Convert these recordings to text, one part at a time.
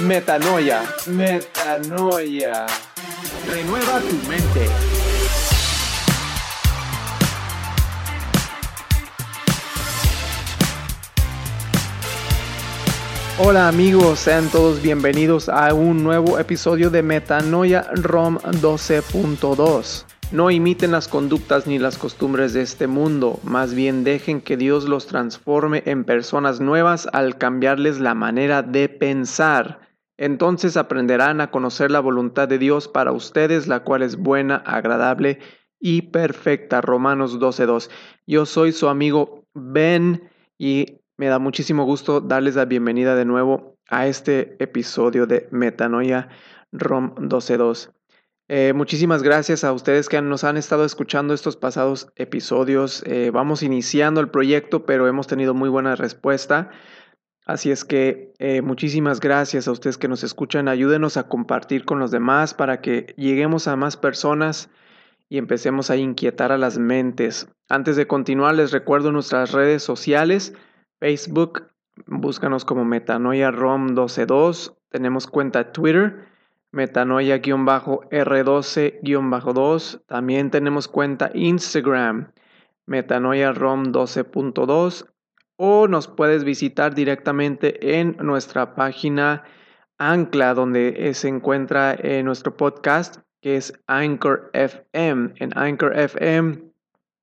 Metanoia, metanoia. Renueva tu mente. Hola amigos, sean todos bienvenidos a un nuevo episodio de Metanoia ROM 12.2. No imiten las conductas ni las costumbres de este mundo, más bien dejen que Dios los transforme en personas nuevas al cambiarles la manera de pensar. Entonces aprenderán a conocer la voluntad de Dios para ustedes, la cual es buena, agradable y perfecta. Romanos 12.2. Yo soy su amigo Ben y me da muchísimo gusto darles la bienvenida de nuevo a este episodio de Metanoia ROM 12.2. Eh, muchísimas gracias a ustedes que nos han estado escuchando estos pasados episodios. Eh, vamos iniciando el proyecto, pero hemos tenido muy buena respuesta. Así es que eh, muchísimas gracias a ustedes que nos escuchan. Ayúdenos a compartir con los demás para que lleguemos a más personas y empecemos a inquietar a las mentes. Antes de continuar, les recuerdo nuestras redes sociales. Facebook, búscanos como Metanoia ROM 122. Tenemos cuenta Twitter metanoia-r12-2. También tenemos cuenta Instagram, metanoia rom 12.2. O nos puedes visitar directamente en nuestra página Ancla, donde se encuentra eh, nuestro podcast, que es Anchor FM. En Anchor FM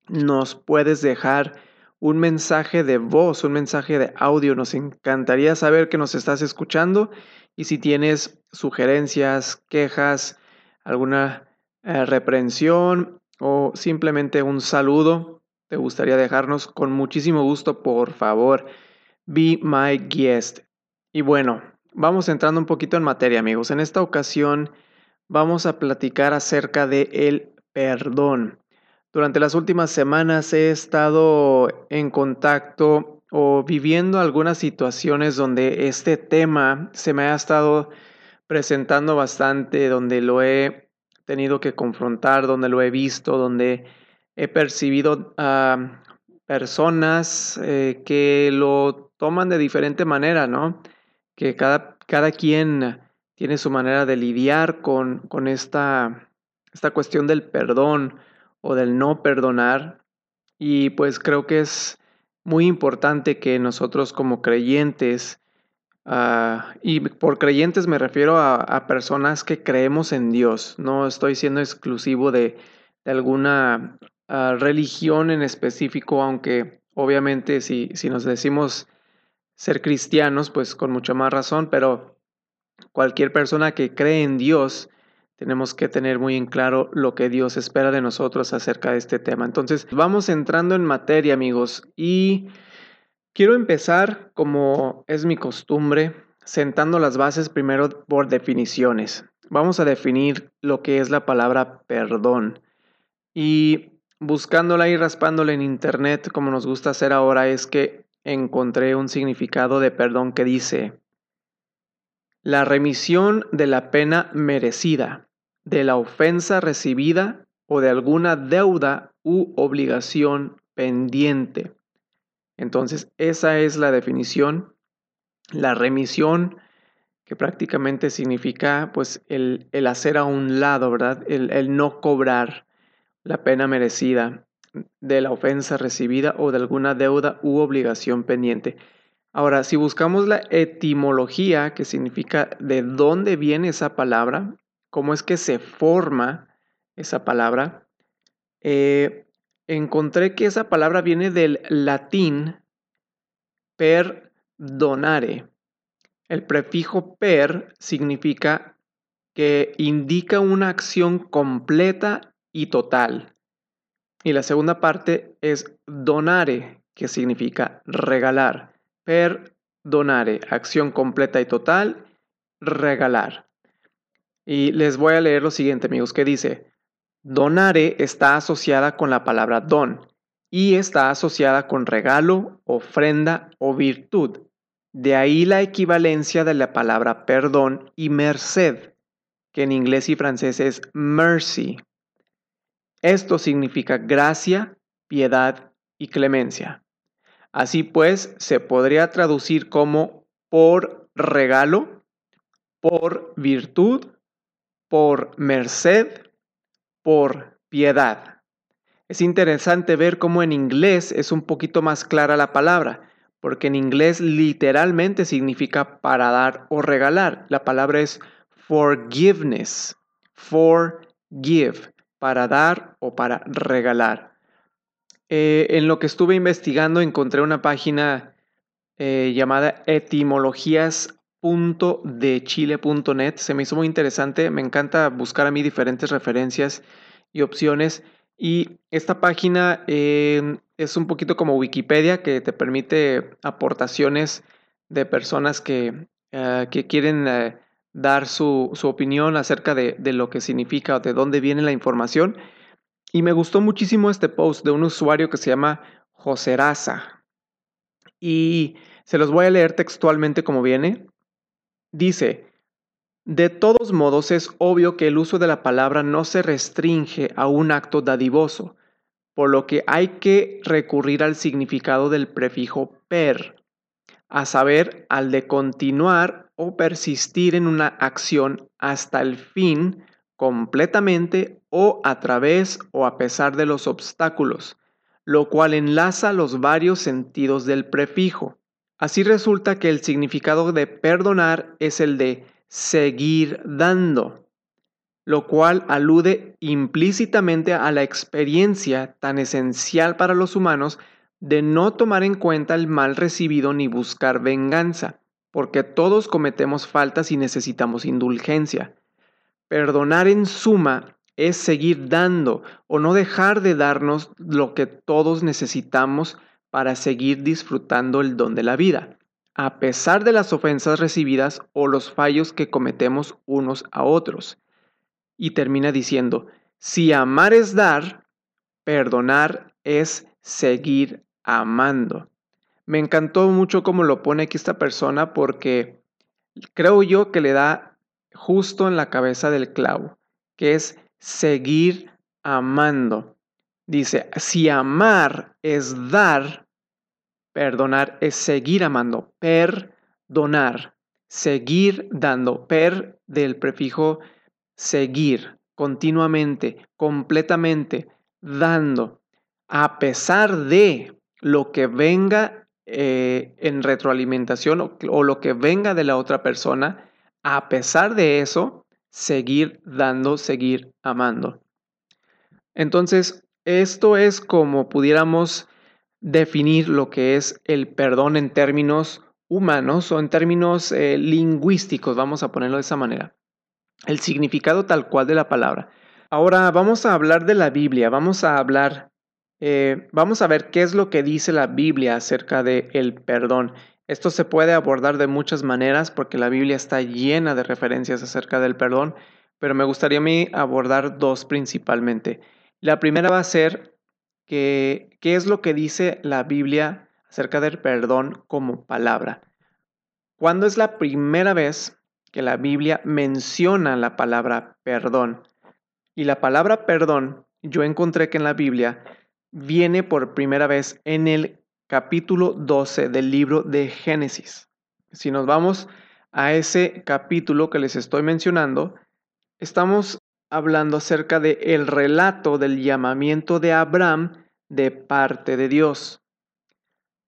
nos puedes dejar un mensaje de voz, un mensaje de audio. Nos encantaría saber que nos estás escuchando y si tienes sugerencias, quejas, alguna eh, reprensión o simplemente un saludo, te gustaría dejarnos con muchísimo gusto, por favor, be my guest. Y bueno, vamos entrando un poquito en materia, amigos. En esta ocasión vamos a platicar acerca de el perdón. Durante las últimas semanas he estado en contacto o viviendo algunas situaciones donde este tema se me ha estado presentando bastante, donde lo he tenido que confrontar, donde lo he visto, donde he percibido a personas eh, que lo toman de diferente manera, ¿no? Que cada, cada quien tiene su manera de lidiar con, con esta, esta cuestión del perdón o del no perdonar. Y pues creo que es muy importante que nosotros como creyentes, ah, y por creyentes me refiero a, personas que creemos en Dios, no estoy siendo exclusivo de, alguna religión en específico, aunque obviamente si, si nos decimos ser cristianos, pues con mucha más razón, pero cualquier persona que cree en Dios, tenemos que tener muy en claro lo que Dios espera de nosotros acerca de este tema. Entonces, vamos entrando en materia, amigos, y quiero empezar, como es mi costumbre, sentando las bases primero por definiciones. Vamos a definir lo que es la palabra perdón. Y buscándola y raspándola en internet, como nos gusta hacer ahora, es que encontré un significado de perdón que dice, la remisión de la pena merecida, de la ofensa recibida o de alguna deuda u obligación pendiente. Entonces, esa es la definición. La remisión, que prácticamente significa pues el, hacer a un lado, ¿verdad? El, el no cobrar la pena merecida de la ofensa recibida o de alguna deuda u obligación pendiente. Ahora, si buscamos la etimología, que significa de dónde viene esa palabra, cómo es que se forma esa palabra, eh, encontré que esa palabra viene del latín perdonare. El prefijo per significa que indica una acción completa y total. Y la segunda parte es donare, que significa regalar. Perdonare, acción completa y total, regalar. Y les voy a leer lo siguiente, amigos, que dice, donare está asociada con la palabra don y está asociada con regalo, ofrenda o virtud. De ahí la equivalencia de la palabra perdón y merced, que en inglés y francés es mercy. Esto significa gracia, piedad y clemencia. Así pues, se podría traducir como por regalo por virtud, por merced, por piedad. Es interesante ver cómo en inglés es un poquito más clara la palabra, porque en inglés literalmente significa para dar o regalar. La palabra es forgiveness, forgive, para dar o para regalar. Eh, en lo que estuve investigando encontré una página eh, llamada etimologías chile.net. Se me hizo muy interesante. Me encanta buscar a mí diferentes referencias y opciones. Y esta página em, es un poquito como Wikipedia que te permite aportaciones de personas que, eh, que quieren dar su, su, opinión acerca de, de, lo que significa o de dónde viene la información. Y me gustó muchísimo este post de un usuario que se llama Joseraza. Y se los voy a leer textualmente como viene. Dice, de todos modos es obvio que el uso de la palabra no se restringe a un acto dadivoso, por lo que hay que recurrir al significado del prefijo per, a saber, al de continuar o persistir en una acción hasta el fin completamente o a través o a pesar de los obstáculos, lo cual enlaza los varios sentidos del prefijo. Así resulta que el significado de perdonar es el de seguir dando, lo cual alude implícitamente a la experiencia tan esencial para los humanos de no tomar en cuenta el mal recibido ni buscar venganza, porque todos cometemos faltas y necesitamos indulgencia. Perdonar en suma es seguir dando o no dejar de darnos lo que todos necesitamos para seguir disfrutando el don de la vida, a pesar de las ofensas recibidas o los fallos que cometemos unos a otros. Y termina diciendo, si amar es dar, perdonar es seguir amando. Me encantó mucho cómo lo pone aquí esta persona porque creo yo que le da justo en la cabeza del clavo, que es seguir amando. Dice, si amar es dar, Perdonar es seguir amando. Perdonar. Seguir dando. Per del prefijo seguir. Continuamente. Completamente. Dando. A pesar de lo que venga eh, en retroalimentación o, lo que venga de la otra persona. A pesar de eso, seguir dando, seguir amando. Entonces, esto es como pudiéramos definir lo que es el perdón en términos humanos o en términos eh, lingüísticos, vamos a ponerlo de esa manera. El significado tal cual de la palabra. Ahora vamos a hablar de la Biblia, vamos a hablar, eh, vamos a ver qué es lo que dice la Biblia acerca del el perdón. Esto se puede abordar de muchas maneras porque la Biblia está llena de referencias acerca del perdón, pero me gustaría a mí abordar dos principalmente. La primera va a ser qué es lo que dice la Biblia acerca del perdón como palabra. ¿Cuándo es la primera vez que la Biblia menciona la palabra perdón? Y la palabra perdón, yo encontré que en la Biblia viene por primera vez en el capítulo 12 del libro de Génesis. Si nos vamos a ese capítulo que les estoy mencionando, estamos hablando acerca del el relato del llamamiento de Abraham de parte de Dios.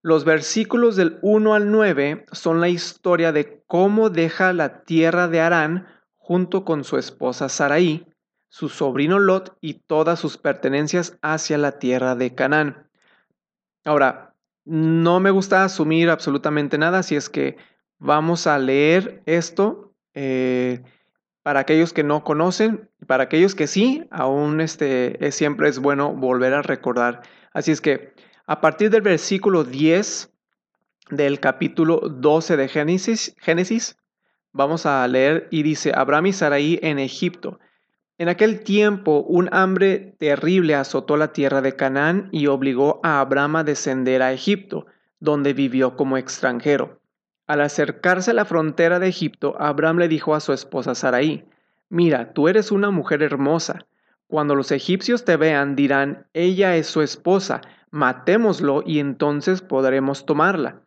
Los versículos del 1 al 9 son la historia de cómo deja la tierra de Arán junto con su esposa Saraí, su sobrino Lot y todas sus pertenencias hacia la tierra de Canaán. Ahora, no me gusta asumir absolutamente nada, si es que vamos a leer esto. Eh, para aquellos que no conocen, para aquellos que sí, aún este, es, siempre es bueno volver a recordar. Así es que a partir del versículo 10 del capítulo 12 de Génesis, Génesis, vamos a leer y dice, Abraham y Sarai en Egipto. En aquel tiempo un hambre terrible azotó la tierra de Canaán y obligó a Abraham a descender a Egipto, donde vivió como extranjero. Al acercarse a la frontera de Egipto, Abraham le dijo a su esposa Sarai, Mira, tú eres una mujer hermosa. Cuando los egipcios te vean, dirán, ella es su esposa, matémoslo y entonces podremos tomarla.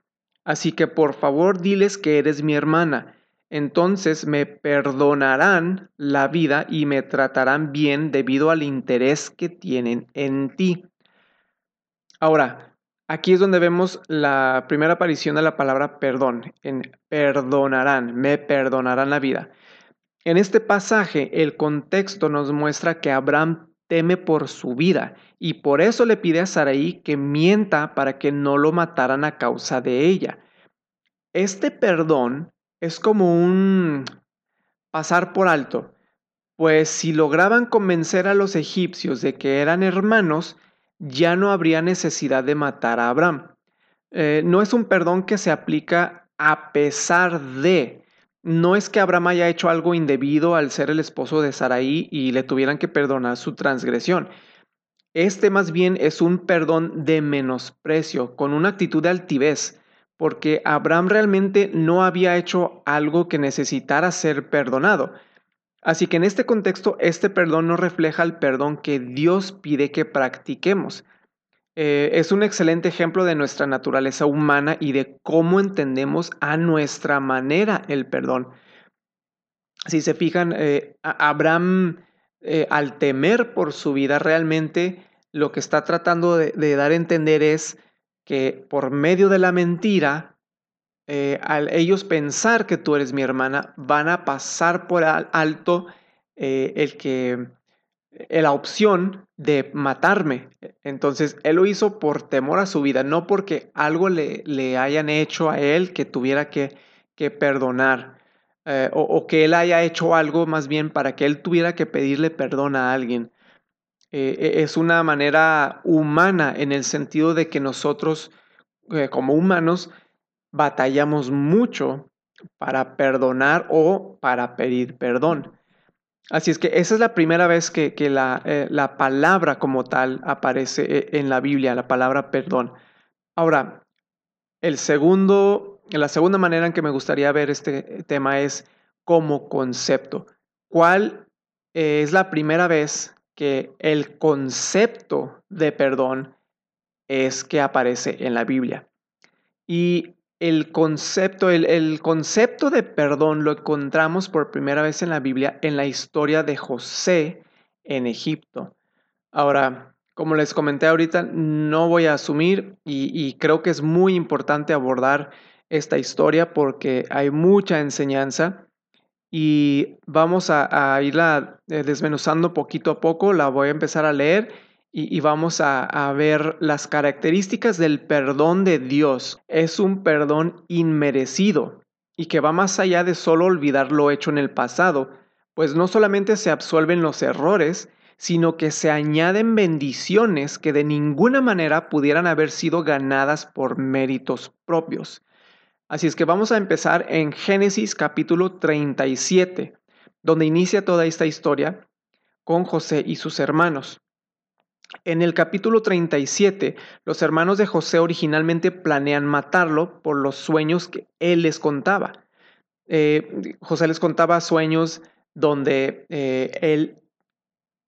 Así que por favor diles que eres mi hermana. Entonces me perdonarán la vida y me tratarán bien debido al interés que tienen en ti. Ahora, aquí es donde vemos la primera aparición de la palabra perdón, en perdonarán, me perdonarán la vida. En este pasaje, el contexto nos muestra que Abraham teme por su vida y por eso le pide a Sarai que mienta para que no lo mataran a causa de ella. Este perdón es como un pasar por alto, pues si lograban convencer a los egipcios de que eran hermanos, ya no habría necesidad de matar a Abraham. Eh, no es un perdón que se aplica a pesar de. No es que Abraham haya hecho algo indebido al ser el esposo de Saraí y le tuvieran que perdonar su transgresión. Este más bien es un perdón de menosprecio, con una actitud de altivez, porque Abraham realmente no había hecho algo que necesitara ser perdonado. Así que en este contexto, este perdón no refleja el perdón que Dios pide que practiquemos. Eh, es un excelente ejemplo de nuestra naturaleza humana y de cómo entendemos a nuestra manera el perdón. Si se fijan, eh, Abraham, eh, al temer por su vida, realmente lo que está tratando de, dar a entender es que por medio de la mentira, eh, al ellos pensar que tú eres mi hermana, van a pasar por alto eh, el que eh, la opción de matarme. Entonces, él lo hizo por temor a su vida, no porque algo le, le hayan hecho a él que tuviera que, que perdonar, o, o, que él haya hecho algo más bien para que él tuviera que pedirle perdón a alguien. Eh, es una manera humana en el sentido de que nosotros eh, como humanos batallamos mucho para perdonar o para pedir perdón. Así es que esa es la primera vez que, la, eh, la, palabra como tal aparece en la Biblia, la palabra perdón. Ahora, el segundo, la segunda manera en que me gustaría ver este tema es como concepto. ¿Cuál es la primera vez que el concepto de perdón es que aparece en la Biblia. Y el concepto, el, concepto de perdón lo encontramos por primera vez en la Biblia en la historia de José en Egipto. Ahora, como les comenté ahorita, no voy a asumir y, y creo que es muy importante abordar esta historia porque hay mucha enseñanza y vamos a, irla eh, desmenuzando poquito a poco, la voy a empezar a leer y, vamos a, a, ver las características del perdón de Dios. Es un perdón inmerecido y que va más allá de solo olvidar lo hecho en el pasado, pues no solamente se absuelven los errores, sino que se añaden bendiciones que de ninguna manera pudieran haber sido ganadas por méritos propios. Así es que vamos a empezar en Génesis capítulo 37, donde inicia toda esta historia con José y sus hermanos. En el capítulo 37, los hermanos de José originalmente planean matarlo por los sueños que él les contaba. Eh, José les contaba sueños donde eh, él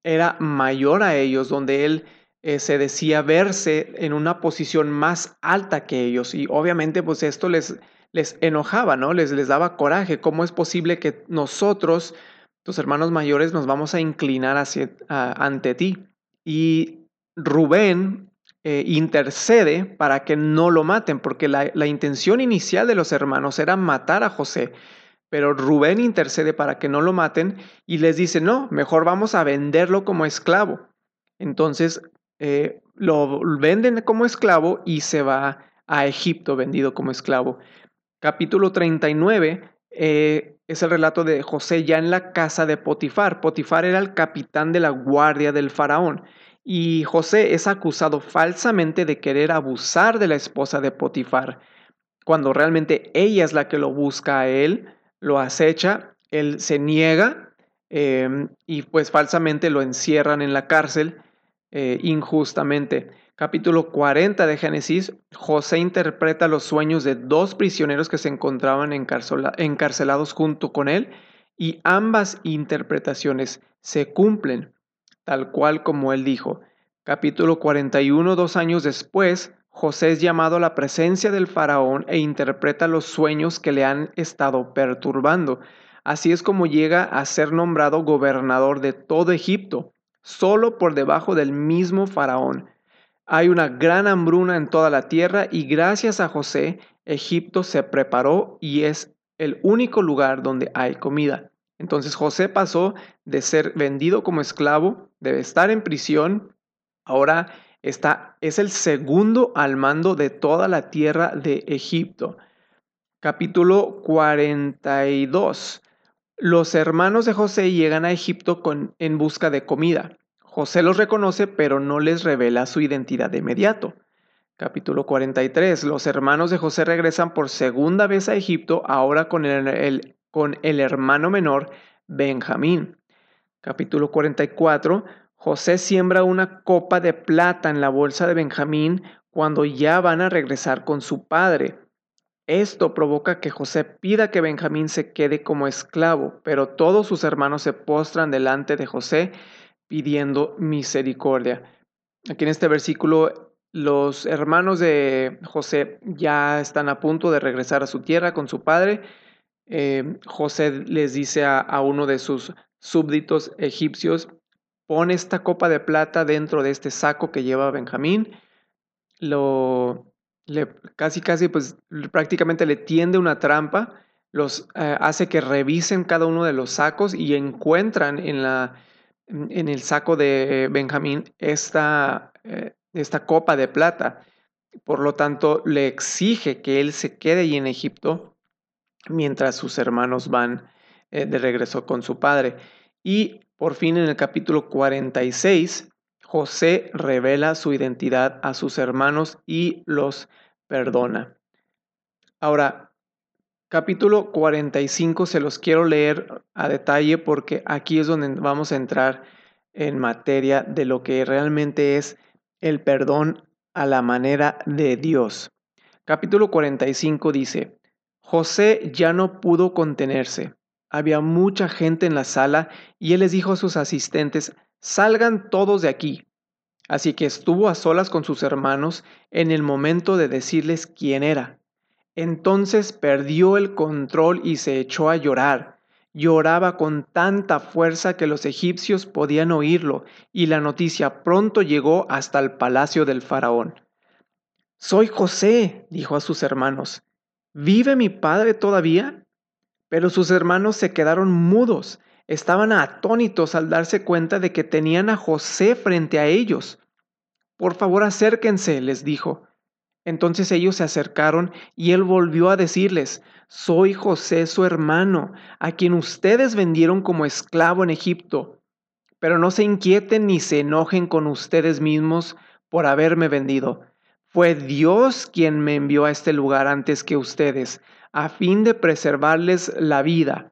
era mayor a ellos, donde él eh, se decía verse en una posición más alta que ellos y obviamente pues esto les, les enojaba, ¿no? Les, les daba coraje. ¿Cómo es posible que nosotros, tus hermanos mayores, nos vamos a inclinar hacia, ante ti? Y Rubén eh, intercede para que no lo maten, porque la, la intención inicial de los hermanos era matar a José. Pero Rubén intercede para que no lo maten y les dice, no, mejor vamos a venderlo como esclavo. Entonces eh, lo venden como esclavo y se va a Egipto vendido como esclavo. Capítulo 39 eh, es el relato de José ya en la casa de Potifar. Potifar era el capitán de la guardia del faraón y José es acusado falsamente de querer abusar de la esposa de Potifar, cuando realmente ella es la que lo busca a él, lo acecha, él se niega em, y pues falsamente lo encierran en la cárcel eh, injustamente capítulo 40 de Génesis, José interpreta los sueños de dos prisioneros que se encontraban encarcelados junto con él y ambas interpretaciones se cumplen, tal cual como él dijo. Capítulo 41, dos años después, José es llamado a la presencia del faraón e interpreta los sueños que le han estado perturbando. Así es como llega a ser nombrado gobernador de todo Egipto, solo por debajo del mismo faraón. Hay una gran hambruna en toda la tierra y gracias a José, Egipto se preparó y es el único lugar donde hay comida. Entonces José pasó de ser vendido como esclavo, de estar en prisión, ahora está, es el segundo al mando de toda la tierra de Egipto. Capítulo 42. Los hermanos de José llegan a Egipto con, en busca de comida. José los reconoce, pero no les revela su identidad de inmediato. Capítulo 43. Los hermanos de José regresan por segunda vez a Egipto, ahora con el, con el hermano menor, Benjamín. Capítulo 44. José siembra una copa de plata en la bolsa de Benjamín cuando ya van a regresar con su padre. Esto provoca que José pida que Benjamín se quede como esclavo, pero todos sus hermanos se postran delante de José pidiendo misericordia. Aquí en este versículo los hermanos de José ya están a punto de regresar a su tierra con su padre. Eh, José les dice a, uno de sus súbditos egipcios, pon esta copa de plata dentro de este saco que lleva Benjamín. Lo, le, casi, casi, pues prácticamente le tiende una trampa, los eh, hace que revisen cada uno de los sacos y encuentran en la, en el saco de Benjamín esta, eh, esta copa de plata. Por lo tanto, le exige que él se quede ahí en Egipto mientras sus hermanos van eh, de regreso con su padre. Y por fin en el capítulo 46, José revela su identidad a sus hermanos y los perdona. Ahora, Capítulo 45 se los quiero leer a detalle porque aquí es donde vamos a entrar en materia de lo que realmente es el perdón a la manera de Dios. Capítulo 45 dice, José ya no pudo contenerse. Había mucha gente en la sala y él les dijo a sus asistentes, salgan todos de aquí. Así que estuvo a solas con sus hermanos en el momento de decirles quién era. Entonces perdió el control y se echó a llorar. Lloraba con tanta fuerza que los egipcios podían oírlo, y la noticia pronto llegó hasta el palacio del faraón. Soy José, dijo a sus hermanos. ¿Vive mi padre todavía? Pero sus hermanos se quedaron mudos, estaban atónitos al darse cuenta de que tenían a José frente a ellos. Por favor, acérquense, les dijo. Entonces ellos se acercaron y él volvió a decirles, soy José su hermano, a quien ustedes vendieron como esclavo en Egipto. Pero no se inquieten ni se enojen con ustedes mismos por haberme vendido. Fue Dios quien me envió a este lugar antes que ustedes, a fin de preservarles la vida.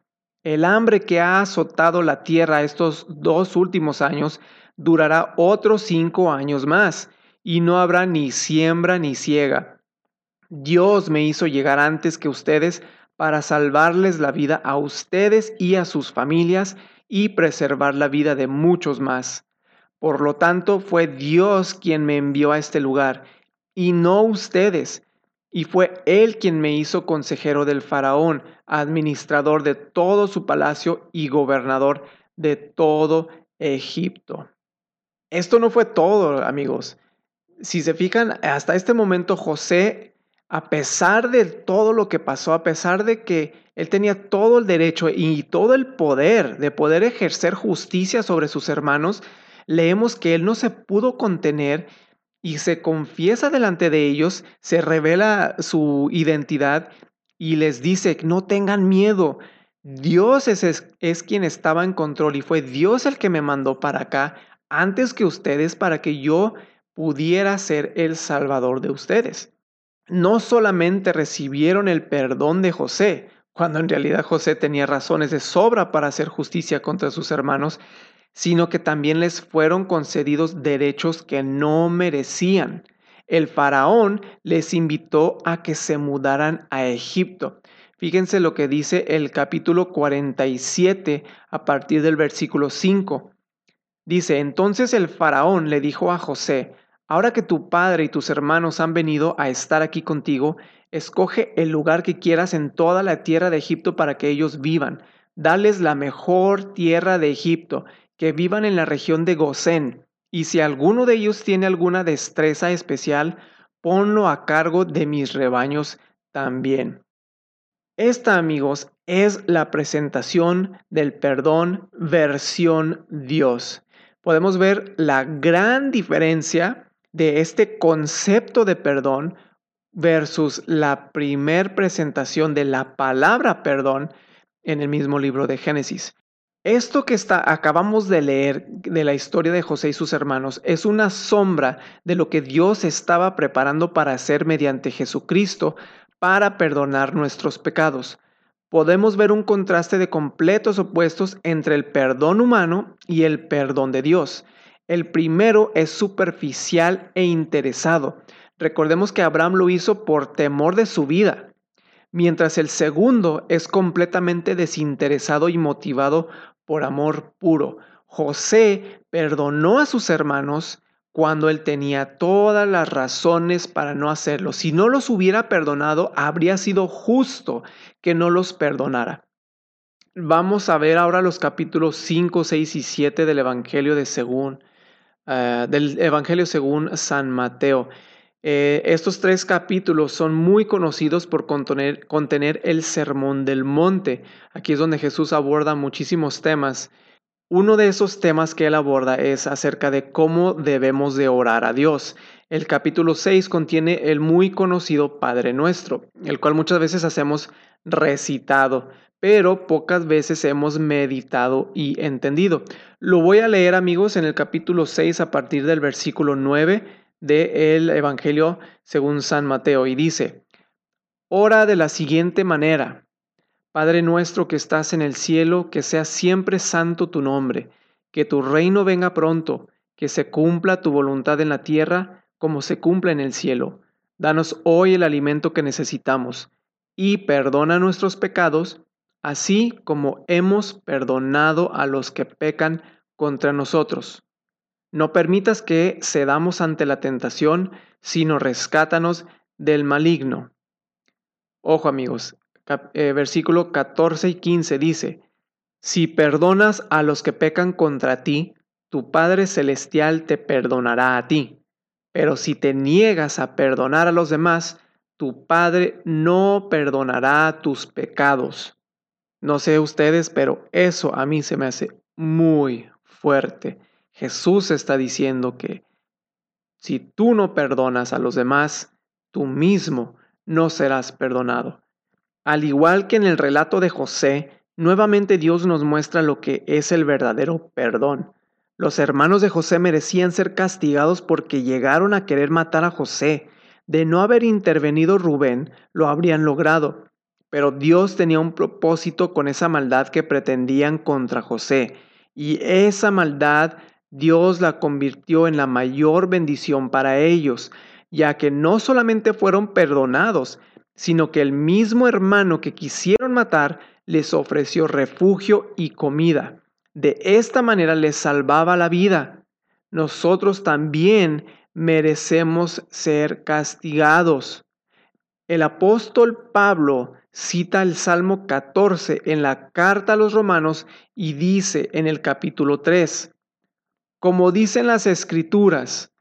El hambre que ha azotado la tierra estos dos últimos años durará otros cinco años más y no habrá ni siembra ni ciega. Dios me hizo llegar antes que ustedes para salvarles la vida a ustedes y a sus familias y preservar la vida de muchos más. Por lo tanto, fue Dios quien me envió a este lugar y no ustedes. Y fue Él quien me hizo consejero del faraón, administrador de todo su palacio y gobernador de todo Egipto. Esto no fue todo, amigos si se fijan, hasta este momento José, a pesar de todo lo que pasó, a pesar de que él tenía todo el derecho y todo el poder de poder ejercer justicia sobre sus hermanos, leemos que él no se pudo contener y se confiesa delante de ellos, se revela su identidad y les dice, no tengan miedo, Dios es, es, quien estaba en control y fue Dios el que me mandó para acá antes que ustedes para que yo pudiera ser el Salvador de ustedes. No solamente recibieron el perdón de José, cuando en realidad José tenía razones de sobra para hacer justicia contra sus hermanos, sino que también les fueron concedidos derechos que no merecían. El faraón les invitó a que se mudaran a Egipto. Fíjense lo que dice el capítulo 47 a partir del versículo 5. Dice, entonces el faraón le dijo a José, Ahora que tu padre y tus hermanos han venido a estar aquí contigo, escoge el lugar que quieras en toda la tierra de Egipto para que ellos vivan. Dales la mejor tierra de Egipto, que vivan en la región de Gosén. Y si alguno de ellos tiene alguna destreza especial, ponlo a cargo de mis rebaños también. Esta, amigos, es la presentación del perdón versión Dios. Podemos ver la gran diferencia de este concepto de perdón versus la primer presentación de la palabra perdón en el mismo libro de Génesis. Esto que está, acabamos de leer de la historia de José y sus hermanos es una sombra de lo que Dios estaba preparando para hacer mediante Jesucristo para perdonar nuestros pecados. Podemos ver un contraste de completos opuestos entre el perdón humano y el perdón de Dios. El primero es superficial e interesado. Recordemos que Abraham lo hizo por temor de su vida, mientras el segundo es completamente desinteresado y motivado por amor puro. José perdonó a sus hermanos cuando él tenía todas las razones para no hacerlo. Si no los hubiera perdonado, habría sido justo que no los perdonara. Vamos a ver ahora los capítulos 5, 6 y 7 del Evangelio de según Ah, del Evangelio según San Mateo. Eh, estos tres capítulos son muy conocidos por contener, contener el Sermón del Monte. Aquí es donde Jesús aborda muchísimos temas. Uno de esos temas que él aborda es acerca de cómo debemos de orar a Dios. El capítulo 6 contiene el muy conocido Padre Nuestro, el cual muchas veces hacemos recitado pero pocas veces hemos meditado y entendido. Lo voy a leer amigos en el capítulo 6 a partir del versículo 9 del Evangelio según San Mateo y dice, Ora de la siguiente manera, Padre nuestro que estás en el cielo, que sea siempre santo tu nombre, que tu reino venga pronto, que se cumpla tu voluntad en la tierra como se cumple en el cielo. Danos hoy el alimento que necesitamos y perdona nuestros pecados así como hemos perdonado a los que pecan contra nosotros. No permitas que cedamos ante la tentación, sino rescátanos del maligno. Ojo amigos, eh, versículo 14 y 15 dice, Si perdonas a los que pecan contra ti, tu Padre Celestial te perdonará a ti. Pero si te niegas a perdonar a los demás, tu Padre no perdonará tus pecados. No sé ustedes, pero eso a mí se me hace muy fuerte. Jesús está diciendo que si tú no perdonas a los demás, tú mismo no serás perdonado. Al igual que en el relato de José, nuevamente Dios nos muestra lo que es el verdadero perdón. Los hermanos de José merecían ser castigados porque llegaron a querer matar a José. De no haber intervenido Rubén, lo habrían logrado. Pero Dios tenía un propósito con esa maldad que pretendían contra José. Y esa maldad Dios la convirtió en la mayor bendición para ellos, ya que no solamente fueron perdonados, sino que el mismo hermano que quisieron matar les ofreció refugio y comida. De esta manera les salvaba la vida. Nosotros también merecemos ser castigados. El apóstol Pablo cita el Salmo 14 en la carta a los romanos y dice en el capítulo 3, como dicen las escrituras,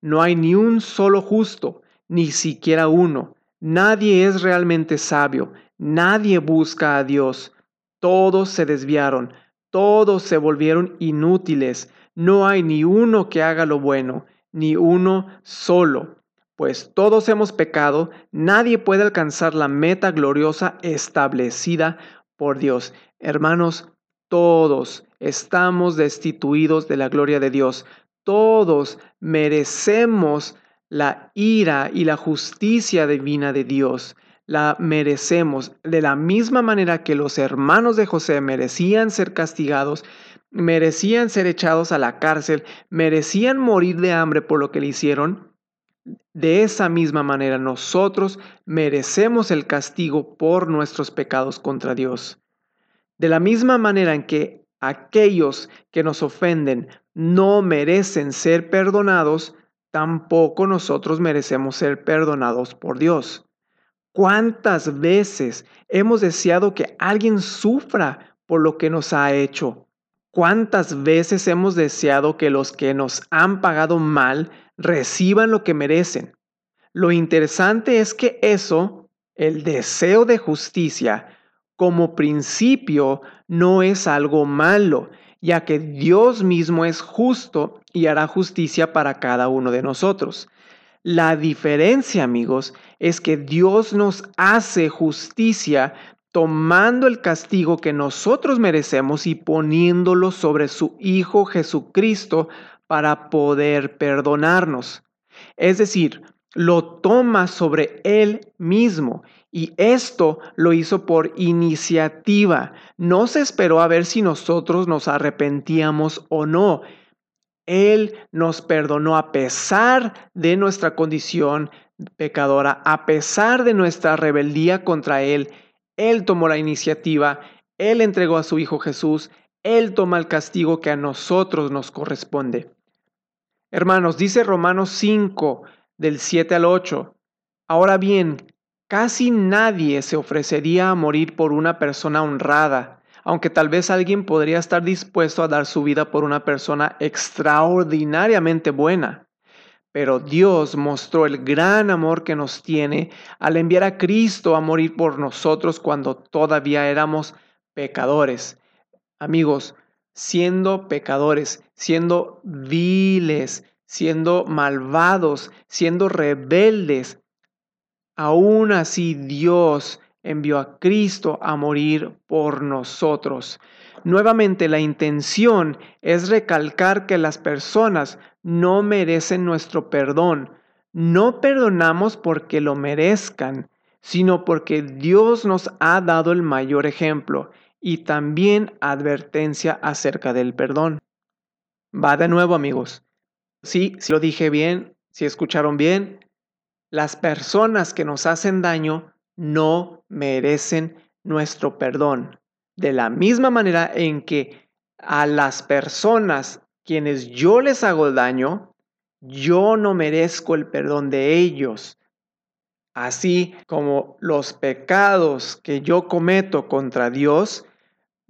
no hay ni un solo justo, ni siquiera uno. Nadie es realmente sabio, nadie busca a Dios. Todos se desviaron, todos se volvieron inútiles. No hay ni uno que haga lo bueno, ni uno solo pues todos hemos pecado, nadie puede alcanzar la meta gloriosa establecida por Dios. Hermanos, todos estamos destituidos de la gloria de Dios. Todos merecemos la ira y la justicia divina de Dios. La merecemos de la misma manera que los hermanos de José merecían ser castigados, merecían ser echados a la cárcel, merecían morir de hambre por lo que le hicieron. De esa misma manera nosotros merecemos el castigo por nuestros pecados contra Dios. De la misma manera en que aquellos que nos ofenden no merecen ser perdonados, tampoco nosotros merecemos ser perdonados por Dios. ¿Cuántas veces hemos deseado que alguien sufra por lo que nos ha hecho? ¿Cuántas veces hemos deseado que los que nos han pagado mal reciban lo que merecen? Lo interesante es que eso, el deseo de justicia, como principio no es algo malo, ya que Dios mismo es justo y hará justicia para cada uno de nosotros. La diferencia, amigos, es que Dios nos hace justicia tomando el castigo que nosotros merecemos y poniéndolo sobre su Hijo Jesucristo para poder perdonarnos. Es decir, lo toma sobre Él mismo y esto lo hizo por iniciativa. No se esperó a ver si nosotros nos arrepentíamos o no. Él nos perdonó a pesar de nuestra condición pecadora, a pesar de nuestra rebeldía contra Él él tomó la iniciativa, Él entregó a su Hijo Jesús, Él toma el castigo que a nosotros nos corresponde. Hermanos, dice Romanos 5, del 7 al 8, ahora bien, casi nadie se ofrecería a morir por una persona honrada, aunque tal vez alguien podría estar dispuesto a dar su vida por una persona extraordinariamente buena. Pero Dios mostró el gran amor que nos tiene al enviar a Cristo a morir por nosotros cuando todavía éramos pecadores. Amigos, siendo pecadores, siendo viles, siendo malvados, siendo rebeldes, aún así Dios envió a Cristo a morir por nosotros. Nuevamente, la intención es recalcar que las personas no merecen nuestro perdón. No perdonamos porque lo merezcan, sino porque Dios nos ha dado el mayor ejemplo y también advertencia acerca del perdón. Va de nuevo amigos. Sí, si lo dije bien, si escucharon bien, las personas que nos hacen daño no merecen nuestro perdón. De la misma manera en que a las personas quienes yo les hago daño, yo no merezco el perdón de ellos. Así como los pecados que yo cometo contra Dios,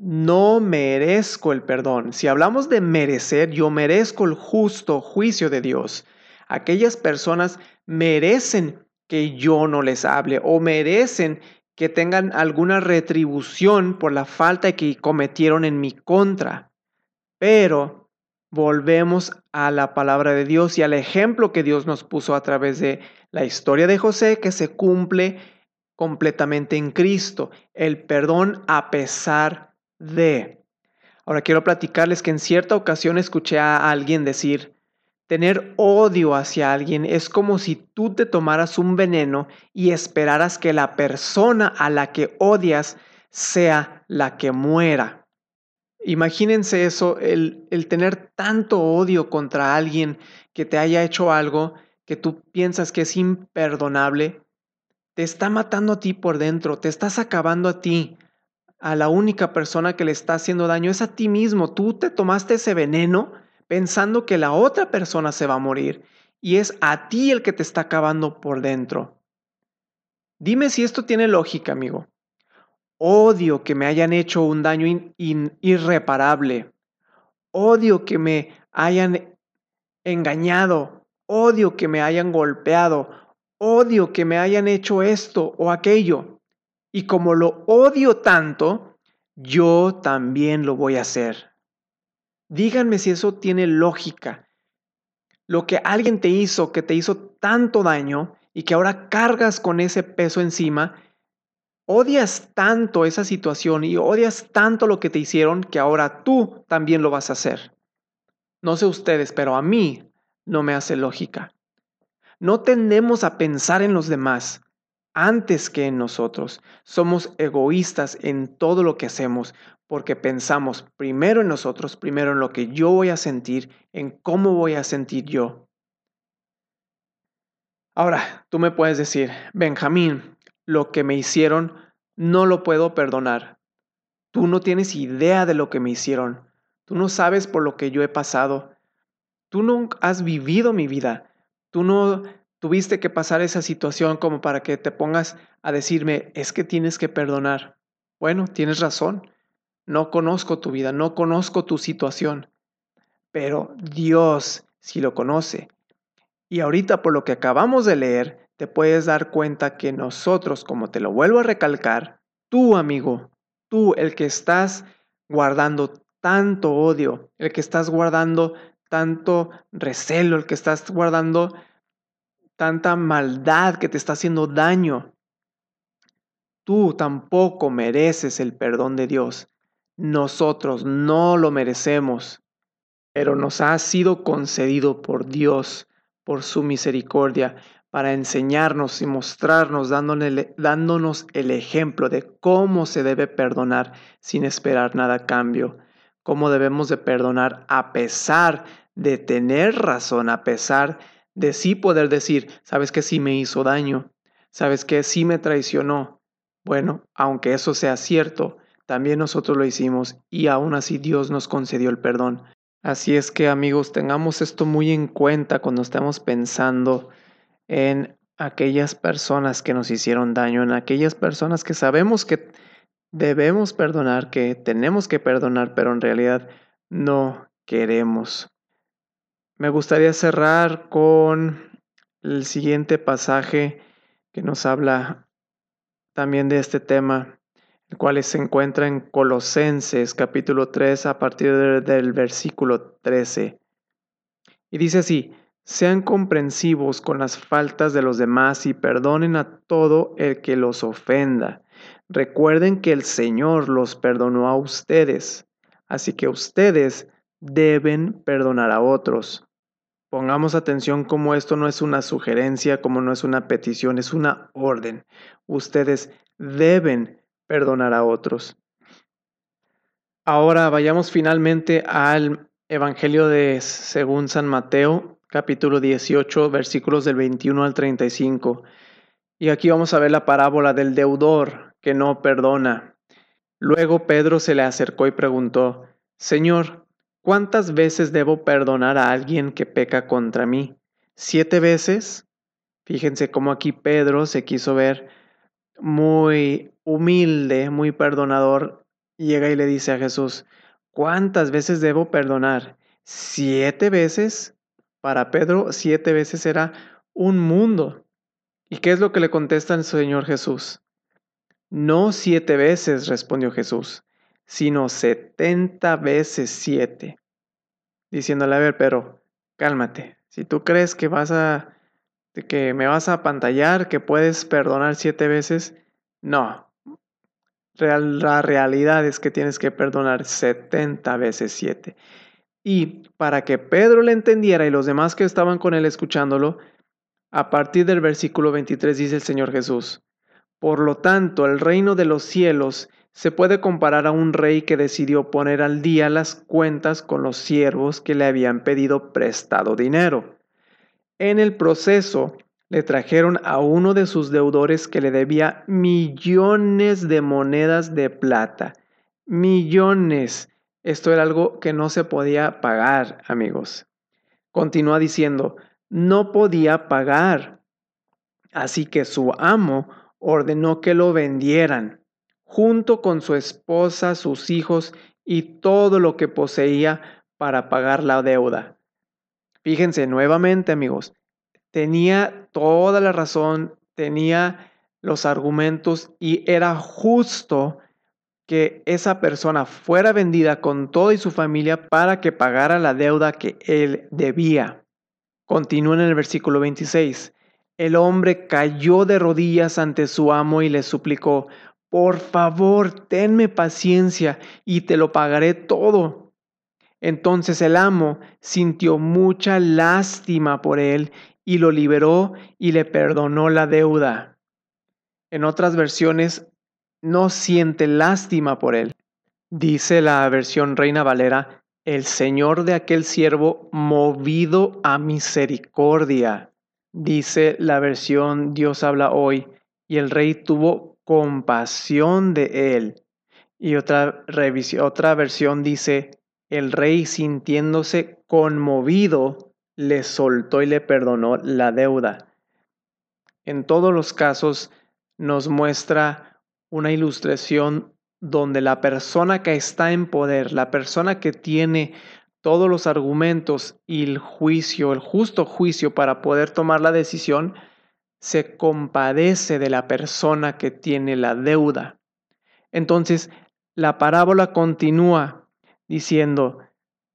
no merezco el perdón. Si hablamos de merecer, yo merezco el justo juicio de Dios. Aquellas personas merecen que yo no les hable o merecen que tengan alguna retribución por la falta que cometieron en mi contra. Pero volvemos a la palabra de Dios y al ejemplo que Dios nos puso a través de la historia de José que se cumple completamente en Cristo, el perdón a pesar de. Ahora quiero platicarles que en cierta ocasión escuché a alguien decir, tener odio hacia alguien es como si tú te tomaras un veneno y esperaras que la persona a la que odias sea la que muera. Imagínense eso, el, el, tener tanto odio contra alguien que te haya hecho algo que tú piensas que es imperdonable, te está matando a ti por dentro, te estás acabando a ti. A la única persona que le está haciendo daño es a ti mismo. Tú te tomaste ese veneno pensando que la otra persona se va a morir y es a ti el que te está acabando por dentro. Dime si esto tiene lógica, amigo. Odio que me hayan hecho un daño irreparable. Odio que me hayan engañado. Odio que me hayan golpeado. Odio que me hayan hecho esto o aquello. Y como lo odio tanto, yo también lo voy a hacer. Díganme si eso tiene lógica. Lo que alguien te hizo, que te hizo tanto daño y que ahora cargas con ese peso encima, odias tanto esa situación y odias tanto lo que te hicieron que ahora tú también lo vas a hacer. No sé ustedes, pero a mí no me hace lógica. No tendemos a pensar en los demás antes que en nosotros. Somos egoístas en todo lo que hacemos porque pensamos primero en nosotros, primero en lo que yo voy a sentir, en cómo voy a sentir yo. Ahora, tú me puedes decir, Benjamín, lo que me hicieron, no lo puedo perdonar. Tú no tienes idea de lo que me hicieron. Tú no sabes por lo que yo he pasado. Tú no has vivido mi vida. Tú no tuviste que pasar esa situación como para que te pongas a decirme, es que tienes que perdonar. Bueno, tienes razón. No conozco tu vida, no conozco tu situación, pero Dios sí lo conoce. Y ahorita por lo que acabamos de leer, te puedes dar cuenta que nosotros, como te lo vuelvo a recalcar, tú amigo, tú el que estás guardando tanto odio, el que estás guardando tanto recelo, el que estás guardando tanta maldad que te está haciendo daño, tú tampoco mereces el perdón de Dios. Nosotros no lo merecemos, pero nos ha sido concedido por Dios, por su misericordia, para enseñarnos y mostrarnos, dándonos el ejemplo de cómo se debe perdonar sin esperar nada a cambio, cómo debemos de perdonar a pesar de tener razón, a pesar de sí poder decir, sabes que sí me hizo daño, sabes que sí me traicionó. Bueno, aunque eso sea cierto, también nosotros lo hicimos y aún así Dios nos concedió el perdón. Así es que amigos, tengamos esto muy en cuenta cuando estemos pensando en aquellas personas que nos hicieron daño, en aquellas personas que sabemos que debemos perdonar, que tenemos que perdonar, pero en realidad no queremos. Me gustaría cerrar con el siguiente pasaje que nos habla también de este tema el cual se encuentra en Colosenses capítulo 3 a partir del versículo 13. Y dice así, sean comprensivos con las faltas de los demás y perdonen a todo el que los ofenda. Recuerden que el Señor los perdonó a ustedes, así que ustedes deben perdonar a otros. Pongamos atención como esto no es una sugerencia, como no es una petición, es una orden. Ustedes deben perdonar a otros. Ahora vayamos finalmente al Evangelio de según San Mateo, capítulo 18, versículos del 21 al 35. Y aquí vamos a ver la parábola del deudor que no perdona. Luego Pedro se le acercó y preguntó, Señor, ¿cuántas veces debo perdonar a alguien que peca contra mí? ¿Siete veces? Fíjense cómo aquí Pedro se quiso ver muy humilde, muy perdonador, llega y le dice a Jesús, ¿cuántas veces debo perdonar? ¿Siete veces? Para Pedro, siete veces era un mundo. ¿Y qué es lo que le contesta el Señor Jesús? No siete veces, respondió Jesús, sino setenta veces siete. Diciéndole, a ver, pero cálmate. Si tú crees que vas a que me vas a pantallar, que puedes perdonar siete veces. No. la realidad es que tienes que perdonar 70 veces siete. Y para que Pedro le entendiera y los demás que estaban con él escuchándolo, a partir del versículo 23 dice el Señor Jesús, Por lo tanto, el reino de los cielos se puede comparar a un rey que decidió poner al día las cuentas con los siervos que le habían pedido prestado dinero. En el proceso, le trajeron a uno de sus deudores que le debía millones de monedas de plata. Millones. Esto era algo que no se podía pagar, amigos. Continúa diciendo, no podía pagar. Así que su amo ordenó que lo vendieran, junto con su esposa, sus hijos y todo lo que poseía para pagar la deuda. Fíjense nuevamente amigos, tenía toda la razón, tenía los argumentos y era justo que esa persona fuera vendida con toda y su familia para que pagara la deuda que él debía. Continúa en el versículo 26. El hombre cayó de rodillas ante su amo y le suplicó, por favor, tenme paciencia y te lo pagaré todo. Entonces el amo sintió mucha lástima por él y lo liberó y le perdonó la deuda. En otras versiones, no siente lástima por él. Dice la versión Reina Valera, el Señor de aquel siervo movido a misericordia. Dice la versión Dios habla hoy, y el rey tuvo compasión de él. Y otra, otra versión dice, el rey sintiéndose conmovido le soltó y le perdonó la deuda. En todos los casos nos muestra una ilustración donde la persona que está en poder, la persona que tiene todos los argumentos y el juicio, el justo juicio para poder tomar la decisión, se compadece de la persona que tiene la deuda. Entonces, la parábola continúa diciendo,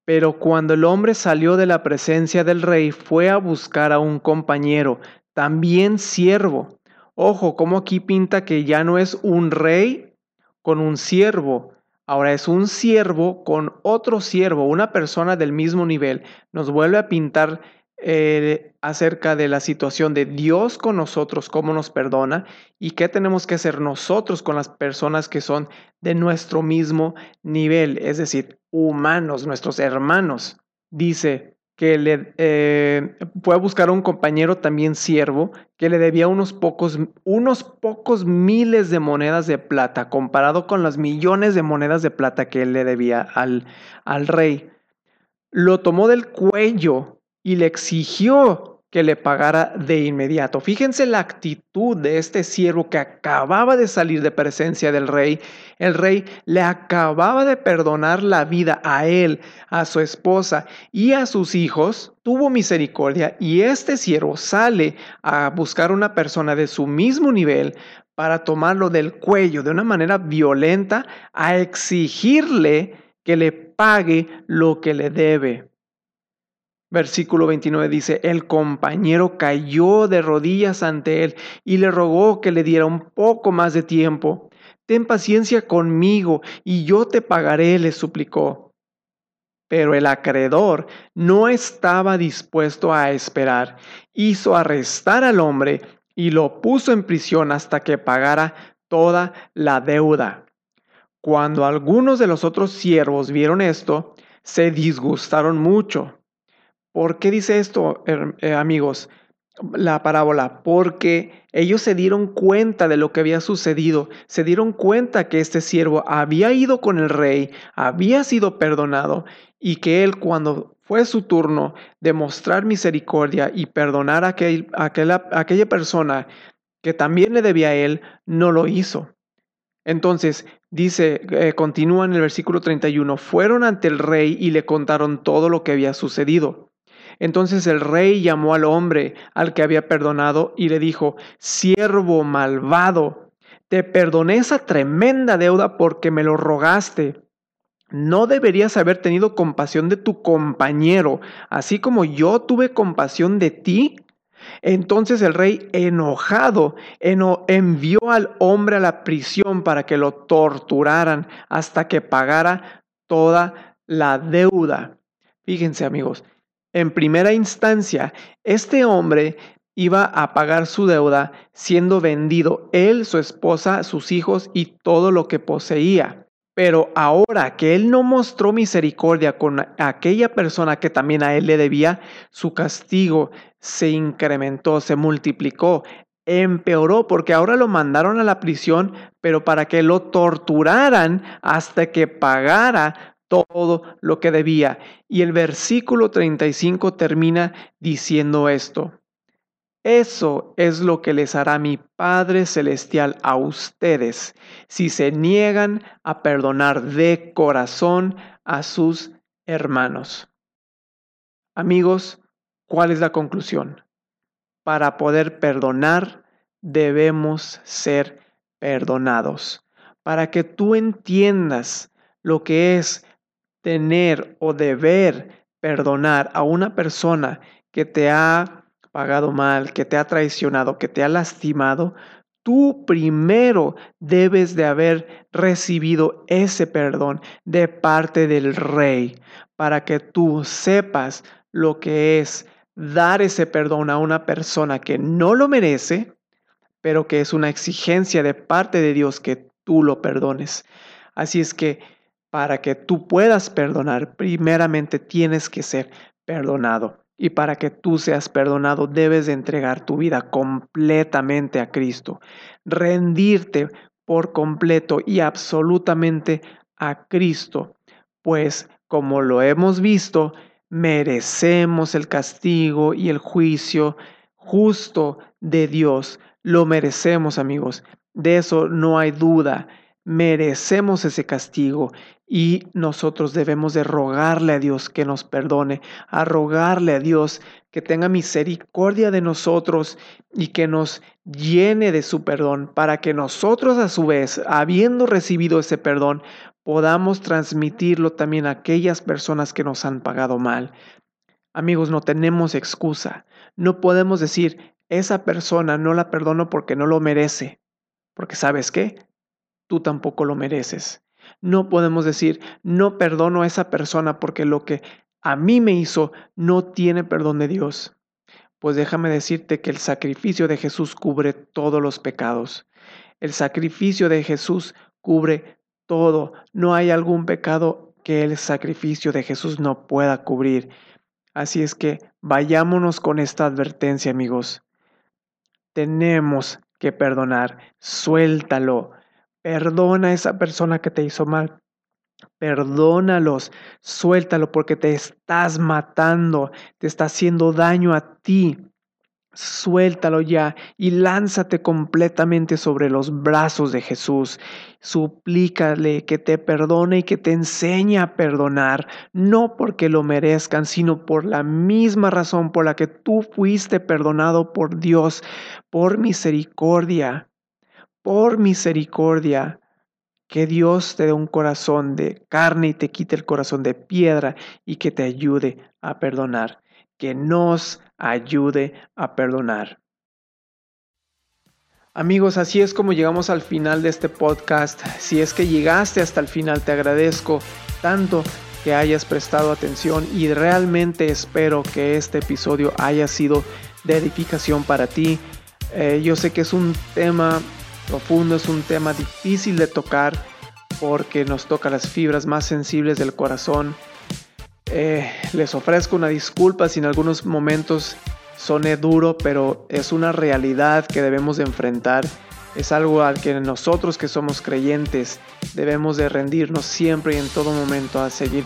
pero cuando el hombre salió de la presencia del rey, fue a buscar a un compañero, también siervo. Ojo, como aquí pinta que ya no es un rey con un siervo, ahora es un siervo con otro siervo, una persona del mismo nivel. Nos vuelve a pintar eh, acerca de la situación de Dios con nosotros, cómo nos perdona y qué tenemos que hacer nosotros con las personas que son de nuestro mismo nivel, es decir, humanos, nuestros hermanos. Dice que le eh, fue a buscar a un compañero también siervo que le debía unos pocos, unos pocos miles de monedas de plata comparado con las millones de monedas de plata que él le debía al, al rey. Lo tomó del cuello y le exigió que le pagara de inmediato. Fíjense la actitud de este siervo que acababa de salir de presencia del rey. El rey le acababa de perdonar la vida a él, a su esposa y a sus hijos. Tuvo misericordia y este siervo sale a buscar una persona de su mismo nivel para tomarlo del cuello de una manera violenta, a exigirle que le pague lo que le debe. Versículo 29 dice, el compañero cayó de rodillas ante él y le rogó que le diera un poco más de tiempo. Ten paciencia conmigo y yo te pagaré, le suplicó. Pero el acreedor no estaba dispuesto a esperar. Hizo arrestar al hombre y lo puso en prisión hasta que pagara toda la deuda. Cuando algunos de los otros siervos vieron esto, se disgustaron mucho ¿Por qué dice esto, eh, amigos? La parábola, porque ellos se dieron cuenta de lo que había sucedido, se dieron cuenta que este siervo había ido con el rey, había sido perdonado y que él cuando fue su turno de mostrar misericordia y perdonar a, aquella persona que también le debía a él, no lo hizo. Entonces, dice, eh, continúa en el versículo 31, fueron ante el rey y le contaron todo lo que había sucedido. Entonces el rey llamó al hombre al que había perdonado y le dijo, siervo malvado, te perdoné esa tremenda deuda porque me lo rogaste. ¿No deberías haber tenido compasión de tu compañero, así como yo tuve compasión de ti? Entonces el rey, enojado, envió al hombre a la prisión para que lo torturaran hasta que pagara toda la deuda. Fíjense amigos, en primera instancia, este hombre iba a pagar su deuda siendo vendido él, su esposa, sus hijos y todo lo que poseía. Pero ahora que él no mostró misericordia con aquella persona que también a él le debía, su castigo se incrementó, se multiplicó, empeoró porque ahora lo mandaron a la prisión, pero para que lo torturaran hasta que pagara todo lo que debía. Y el versículo 35 termina diciendo esto. Eso es lo que les hará mi Padre Celestial a ustedes si se niegan a perdonar de corazón a sus hermanos. Amigos, ¿cuál es la conclusión? Para poder perdonar debemos ser perdonados. Para que tú entiendas lo que es tener o deber perdonar a una persona que te ha pagado mal, que te ha traicionado, que te ha lastimado, tú primero debes de haber recibido ese perdón de parte del rey para que tú sepas lo que es dar ese perdón a una persona que no lo merece, pero que es una exigencia de parte de Dios que tú lo perdones. Así es que para que tú puedas perdonar, primeramente tienes que ser perdonado. Y para que tú seas perdonado, debes de entregar tu vida completamente a Cristo. Rendirte por completo y absolutamente a Cristo. Pues, como lo hemos visto, merecemos el castigo y el juicio justo de Dios. Lo merecemos, amigos. De eso no hay duda. Merecemos ese castigo y nosotros debemos de rogarle a Dios que nos perdone, a rogarle a Dios que tenga misericordia de nosotros y que nos llene de su perdón, para que nosotros a su vez, habiendo recibido ese perdón, podamos transmitirlo también a aquellas personas que nos han pagado mal. Amigos, no tenemos excusa. No podemos decir, esa persona no la perdono porque no lo merece. Porque sabes qué? Tú tampoco lo mereces. No podemos decir, no perdono a esa persona porque lo que a mí me hizo no tiene perdón de Dios. Pues déjame decirte que el sacrificio de Jesús cubre todos los pecados. El sacrificio de Jesús cubre todo. No hay algún pecado que el sacrificio de Jesús no pueda cubrir. Así es que vayámonos con esta advertencia, amigos. Tenemos que perdonar. Suéltalo. Perdona a esa persona que te hizo mal. Perdónalos, suéltalo porque te estás matando, te está haciendo daño a ti. Suéltalo ya y lánzate completamente sobre los brazos de Jesús. Suplícale que te perdone y que te enseñe a perdonar, no porque lo merezcan, sino por la misma razón por la que tú fuiste perdonado por Dios, por misericordia, por misericordia. Que Dios te dé un corazón de carne y te quite el corazón de piedra y que te ayude a perdonar. Que nos ayude a perdonar. Amigos, así es como llegamos al final de este podcast. Si es que llegaste hasta el final, te agradezco tanto que hayas prestado atención y realmente espero que este episodio haya sido de edificación para ti. Eh, yo sé que es un tema profundo, es un tema difícil de tocar porque nos toca las fibras más sensibles del corazón. Eh, les ofrezco una disculpa si en algunos momentos soné duro, pero es una realidad que debemos de enfrentar. Es algo al que nosotros que somos creyentes debemos de rendirnos siempre y en todo momento a seguir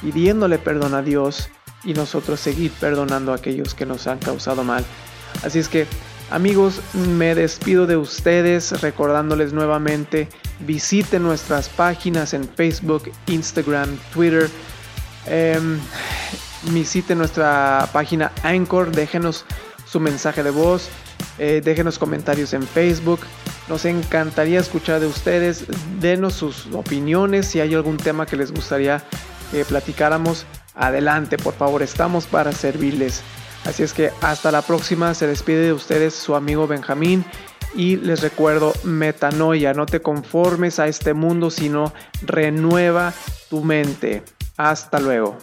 pidiéndole perdón a Dios y nosotros seguir perdonando a aquellos que nos han causado mal. Así es que Amigos, me despido de ustedes recordándoles nuevamente, visiten nuestras páginas en Facebook, Instagram, Twitter. Em, visiten nuestra página Anchor, déjenos su mensaje de voz, eh, déjenos comentarios en Facebook. Nos encantaría escuchar de ustedes, denos sus opiniones, si hay algún tema que les gustaría que platicáramos, adelante, por favor, estamos para servirles. Así es que hasta la próxima, se despide de ustedes su amigo Benjamín y les recuerdo metanoia, no te conformes a este mundo, sino renueva tu mente. Hasta luego.